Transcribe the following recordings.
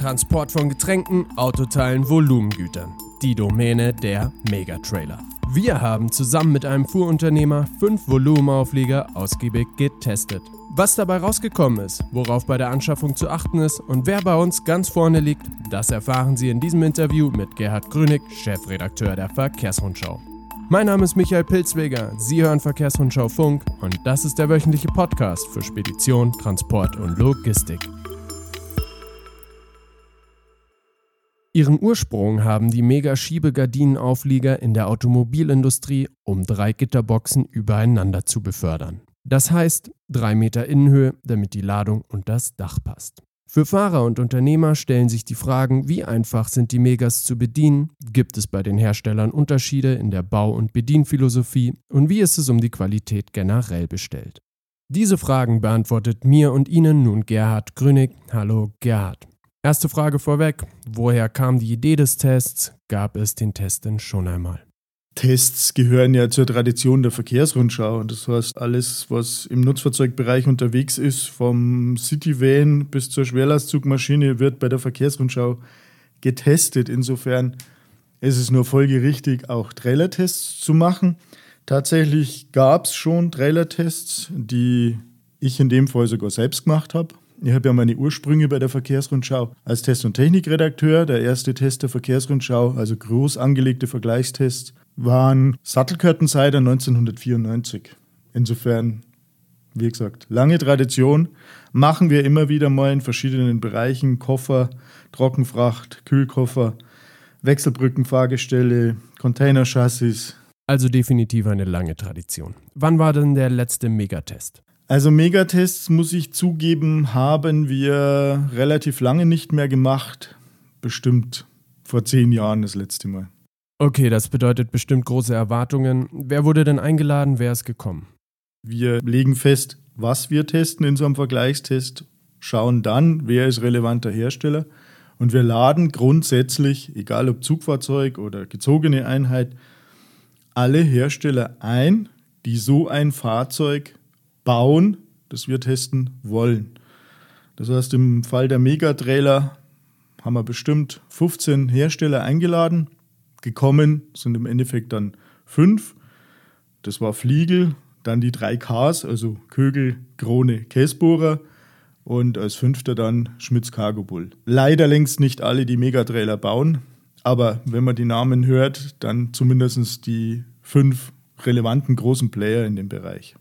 Transport von Getränken, Autoteilen, Volumengütern. Die Domäne der Megatrailer. Wir haben zusammen mit einem Fuhrunternehmer fünf Volumenauflieger ausgiebig getestet. Was dabei rausgekommen ist, worauf bei der Anschaffung zu achten ist und wer bei uns ganz vorne liegt, das erfahren Sie in diesem Interview mit Gerhard Grünig, Chefredakteur der Verkehrsrundschau. Mein Name ist Michael Pilzweger, Sie hören Verkehrsrundschau Funk und das ist der wöchentliche Podcast für Spedition, Transport und Logistik. Ihren Ursprung haben die Mega-Schiebegardinen-Auflieger in der Automobilindustrie, um drei Gitterboxen übereinander zu befördern. Das heißt, drei Meter Innenhöhe, damit die Ladung und das Dach passt. Für Fahrer und Unternehmer stellen sich die Fragen, wie einfach sind die Megas zu bedienen, gibt es bei den Herstellern Unterschiede in der Bau- und Bedienphilosophie und wie ist es um die Qualität generell bestellt. Diese Fragen beantwortet mir und Ihnen nun Gerhard Grünig. Hallo Gerhard. Erste Frage vorweg, woher kam die Idee des Tests? Gab es den Test denn schon einmal? Tests gehören ja zur Tradition der Verkehrsrundschau. Und das heißt, alles, was im Nutzfahrzeugbereich unterwegs ist, vom Cityvan bis zur Schwerlastzugmaschine, wird bei der Verkehrsrundschau getestet. Insofern ist es nur folgerichtig, auch Trailertests zu machen. Tatsächlich gab es schon Trailertests, die ich in dem Fall sogar selbst gemacht habe. Ich habe ja meine Ursprünge bei der Verkehrsrundschau als Test- und Technikredakteur. Der erste Test der Verkehrsrundschau, also groß angelegte Vergleichstests, waren Sattelkörtenseiter 1994. Insofern, wie gesagt, lange Tradition. Machen wir immer wieder mal in verschiedenen Bereichen Koffer, Trockenfracht, Kühlkoffer, Wechselbrückenfahrgestelle, Containerchassis. Also definitiv eine lange Tradition. Wann war denn der letzte Megatest? Also Megatests, muss ich zugeben, haben wir relativ lange nicht mehr gemacht. Bestimmt vor zehn Jahren das letzte Mal. Okay, das bedeutet bestimmt große Erwartungen. Wer wurde denn eingeladen? Wer ist gekommen? Wir legen fest, was wir testen in so einem Vergleichstest, schauen dann, wer ist relevanter Hersteller und wir laden grundsätzlich, egal ob Zugfahrzeug oder gezogene Einheit, alle Hersteller ein, die so ein Fahrzeug bauen, das wir testen wollen. Das heißt, im Fall der Megatrailer haben wir bestimmt 15 Hersteller eingeladen. Gekommen sind im Endeffekt dann fünf. Das war Fliegel, dann die drei Ks, also Kögel, Krone, Käsbohrer und als fünfter dann Schmitz Cargo Bull. Leider längst nicht alle, die Megatrailer bauen, aber wenn man die Namen hört, dann zumindest die fünf relevanten großen Player in dem Bereich.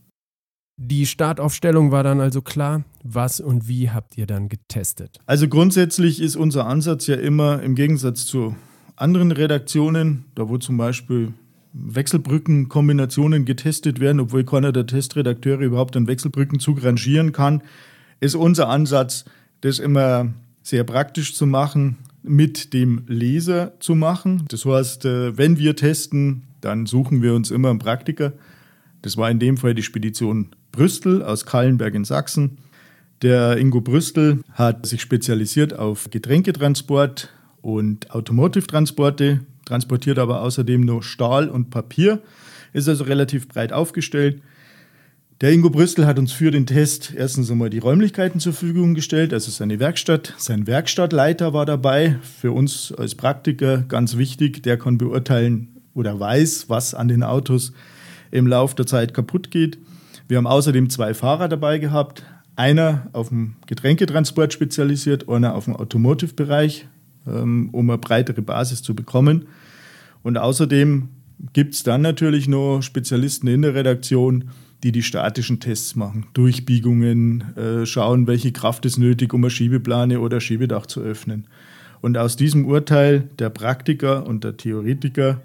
Die Startaufstellung war dann also klar. Was und wie habt ihr dann getestet? Also grundsätzlich ist unser Ansatz ja immer im Gegensatz zu anderen Redaktionen, da wo zum Beispiel Wechselbrückenkombinationen getestet werden, obwohl keiner der Testredakteure überhaupt einen Wechselbrückenzug rangieren kann, ist unser Ansatz, das immer sehr praktisch zu machen, mit dem Leser zu machen. Das heißt, äh, wenn wir testen, dann suchen wir uns immer einen Praktiker. Das war in dem Fall die Spedition Brüstel aus Kallenberg in Sachsen. Der Ingo Brüstel hat sich spezialisiert auf Getränketransport und Automotive-Transporte, transportiert aber außerdem nur Stahl und Papier, ist also relativ breit aufgestellt. Der Ingo Brüstel hat uns für den Test erstens einmal die Räumlichkeiten zur Verfügung gestellt, also seine Werkstatt. Sein Werkstattleiter war dabei, für uns als Praktiker ganz wichtig, der kann beurteilen oder weiß, was an den Autos im Laufe der Zeit kaputt geht. Wir haben außerdem zwei Fahrer dabei gehabt. Einer auf dem Getränketransport spezialisiert, einer auf dem Automotive-Bereich, ähm, um eine breitere Basis zu bekommen. Und außerdem gibt es dann natürlich noch Spezialisten in der Redaktion, die die statischen Tests machen. Durchbiegungen, äh, schauen, welche Kraft ist nötig, um eine Schiebeplane oder Schiebedach zu öffnen. Und aus diesem Urteil der Praktiker und der Theoretiker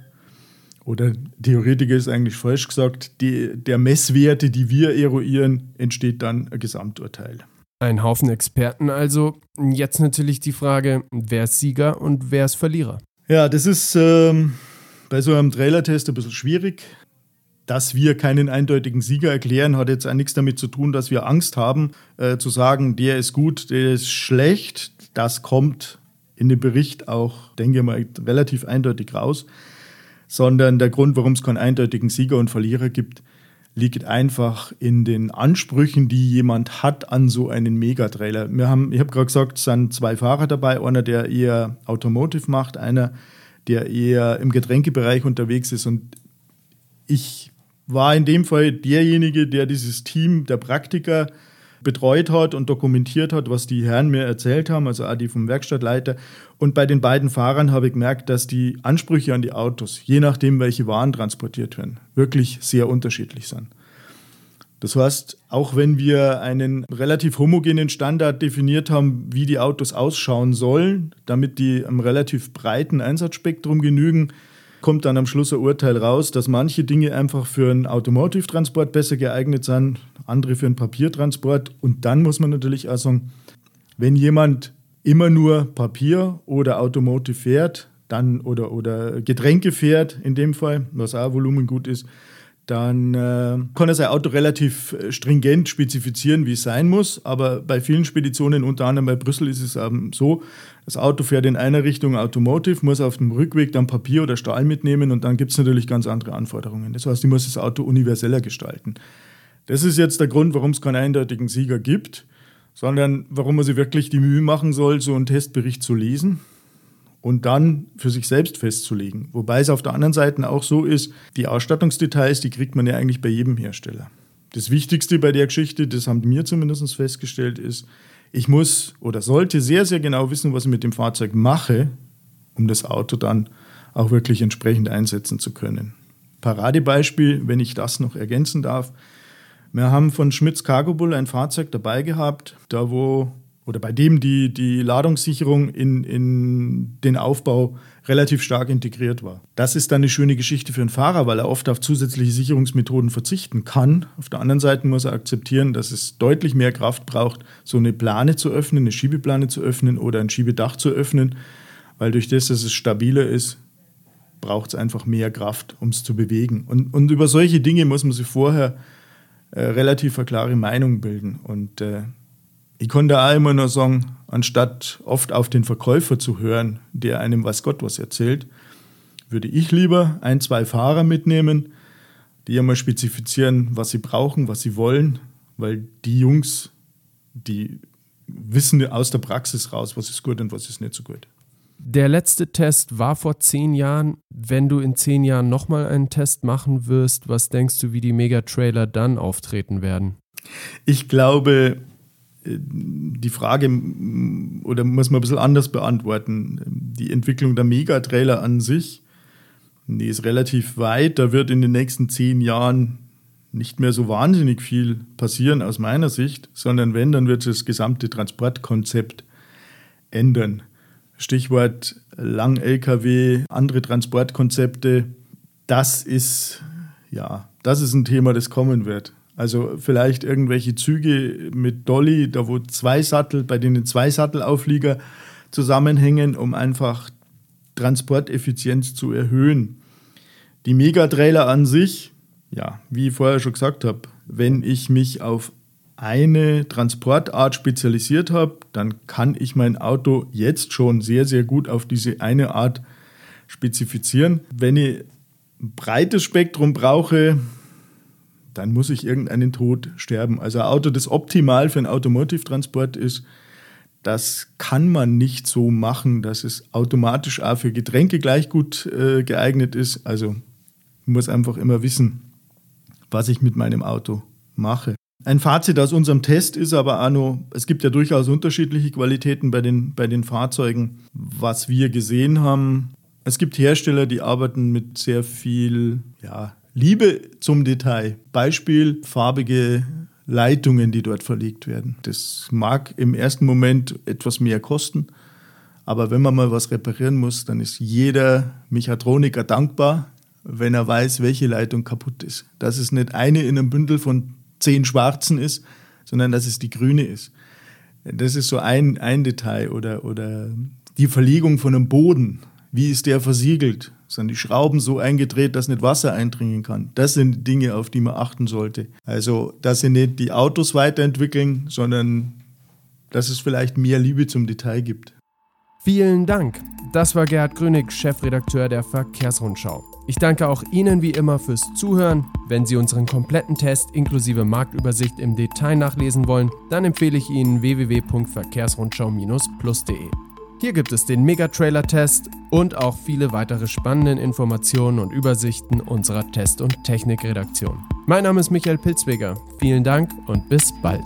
oder Theoretiker ist eigentlich falsch gesagt, die, der Messwerte, die wir eruieren, entsteht dann ein Gesamturteil. Ein Haufen Experten also. Jetzt natürlich die Frage, wer ist Sieger und wer ist Verlierer? Ja, das ist ähm, bei so einem Trailertest ein bisschen schwierig. Dass wir keinen eindeutigen Sieger erklären, hat jetzt auch nichts damit zu tun, dass wir Angst haben, äh, zu sagen, der ist gut, der ist schlecht. Das kommt in dem Bericht auch, denke ich mal, relativ eindeutig raus sondern der Grund, warum es keinen eindeutigen Sieger und Verlierer gibt, liegt einfach in den Ansprüchen, die jemand hat an so einen Megatrailer. Wir haben, ich habe gerade gesagt, es sind zwei Fahrer dabei, einer, der eher Automotive macht, einer, der eher im Getränkebereich unterwegs ist. Und ich war in dem Fall derjenige, der dieses Team der Praktiker betreut hat und dokumentiert hat, was die Herren mir erzählt haben, also auch die vom Werkstattleiter. Und bei den beiden Fahrern habe ich gemerkt, dass die Ansprüche an die Autos, je nachdem, welche Waren transportiert werden, wirklich sehr unterschiedlich sind. Das heißt, auch wenn wir einen relativ homogenen Standard definiert haben, wie die Autos ausschauen sollen, damit die einem relativ breiten Einsatzspektrum genügen, kommt dann am Schluss ein Urteil raus, dass manche Dinge einfach für einen Automotive-Transport besser geeignet sind, andere für einen Papiertransport. Und dann muss man natürlich auch sagen, wenn jemand immer nur Papier oder Automotive fährt, dann oder, oder Getränke fährt, in dem Fall, was auch Volumen gut ist, dann äh, kann er sein Auto relativ äh, stringent spezifizieren, wie es sein muss. Aber bei vielen Speditionen, unter anderem bei Brüssel, ist es eben so, das Auto fährt in einer Richtung Automotive, muss auf dem Rückweg dann Papier oder Stahl mitnehmen und dann gibt es natürlich ganz andere Anforderungen. Das heißt, ich muss das Auto universeller gestalten. Das ist jetzt der Grund, warum es keinen eindeutigen Sieger gibt, sondern warum man sich wirklich die Mühe machen soll, so einen Testbericht zu lesen und dann für sich selbst festzulegen. Wobei es auf der anderen Seite auch so ist, die Ausstattungsdetails, die kriegt man ja eigentlich bei jedem Hersteller. Das Wichtigste bei der Geschichte, das haben wir zumindest festgestellt, ist, ich muss oder sollte sehr, sehr genau wissen, was ich mit dem Fahrzeug mache, um das Auto dann auch wirklich entsprechend einsetzen zu können. Paradebeispiel, wenn ich das noch ergänzen darf. Wir haben von Schmitz Cargo Bull ein Fahrzeug dabei gehabt, da wo oder bei dem die, die Ladungssicherung in, in den Aufbau relativ stark integriert war. Das ist dann eine schöne Geschichte für einen Fahrer, weil er oft auf zusätzliche Sicherungsmethoden verzichten kann. Auf der anderen Seite muss er akzeptieren, dass es deutlich mehr Kraft braucht, so eine Plane zu öffnen, eine Schiebeplane zu öffnen oder ein Schiebedach zu öffnen, weil durch das, dass es stabiler ist, braucht es einfach mehr Kraft, um es zu bewegen. Und, und über solche Dinge muss man sich vorher äh, relativ eine klare Meinung bilden. Und äh, ich konnte auch immer nur sagen, anstatt oft auf den Verkäufer zu hören, der einem weiß Gott was erzählt, würde ich lieber ein, zwei Fahrer mitnehmen, die einmal spezifizieren, was sie brauchen, was sie wollen, weil die Jungs, die wissen aus der Praxis raus, was ist gut und was ist nicht so gut. Der letzte Test war vor zehn Jahren. Wenn du in zehn Jahren nochmal einen Test machen wirst, was denkst du, wie die Megatrailer dann auftreten werden? Ich glaube, die Frage oder muss man ein bisschen anders beantworten. Die Entwicklung der Megatrailer an sich, die ist relativ weit. Da wird in den nächsten zehn Jahren nicht mehr so wahnsinnig viel passieren aus meiner Sicht, sondern wenn, dann wird das gesamte Transportkonzept ändern. Stichwort Lang-LKW, andere Transportkonzepte. Das ist, ja, das ist ein Thema, das kommen wird. Also vielleicht irgendwelche Züge mit Dolly, da wo zwei Sattel, bei denen zwei Sattelauflieger zusammenhängen, um einfach Transporteffizienz zu erhöhen. Die Megatrailer an sich, ja, wie ich vorher schon gesagt habe, wenn ich mich auf eine Transportart spezialisiert habe, dann kann ich mein Auto jetzt schon sehr, sehr gut auf diese eine Art spezifizieren. Wenn ich ein breites Spektrum brauche, dann muss ich irgendeinen Tod sterben. Also ein Auto, das optimal für einen Automotive-Transport ist, das kann man nicht so machen, dass es automatisch auch für Getränke gleich gut äh, geeignet ist. Also muss einfach immer wissen, was ich mit meinem Auto mache. Ein Fazit aus unserem Test ist aber auch noch, es gibt ja durchaus unterschiedliche Qualitäten bei den, bei den Fahrzeugen. Was wir gesehen haben, es gibt Hersteller, die arbeiten mit sehr viel ja, Liebe zum Detail. Beispiel farbige Leitungen, die dort verlegt werden. Das mag im ersten Moment etwas mehr kosten, aber wenn man mal was reparieren muss, dann ist jeder Mechatroniker dankbar, wenn er weiß, welche Leitung kaputt ist. Dass es nicht eine in einem Bündel von zehn schwarzen ist, sondern dass es die grüne ist. Das ist so ein, ein Detail oder, oder die Verlegung von einem Boden. Wie ist der versiegelt? Sind die Schrauben so eingedreht, dass nicht Wasser eindringen kann? Das sind Dinge, auf die man achten sollte. Also, dass sie nicht die Autos weiterentwickeln, sondern dass es vielleicht mehr Liebe zum Detail gibt. Vielen Dank. Das war Gerhard Grünig, Chefredakteur der Verkehrsrundschau. Ich danke auch Ihnen wie immer fürs Zuhören. Wenn Sie unseren kompletten Test inklusive Marktübersicht im Detail nachlesen wollen, dann empfehle ich Ihnen www.verkehrsrundschau-plus.de. Hier gibt es den Mega-Trailer-Test und auch viele weitere spannende Informationen und Übersichten unserer Test- und Technikredaktion. Mein Name ist Michael Pilzweger. Vielen Dank und bis bald.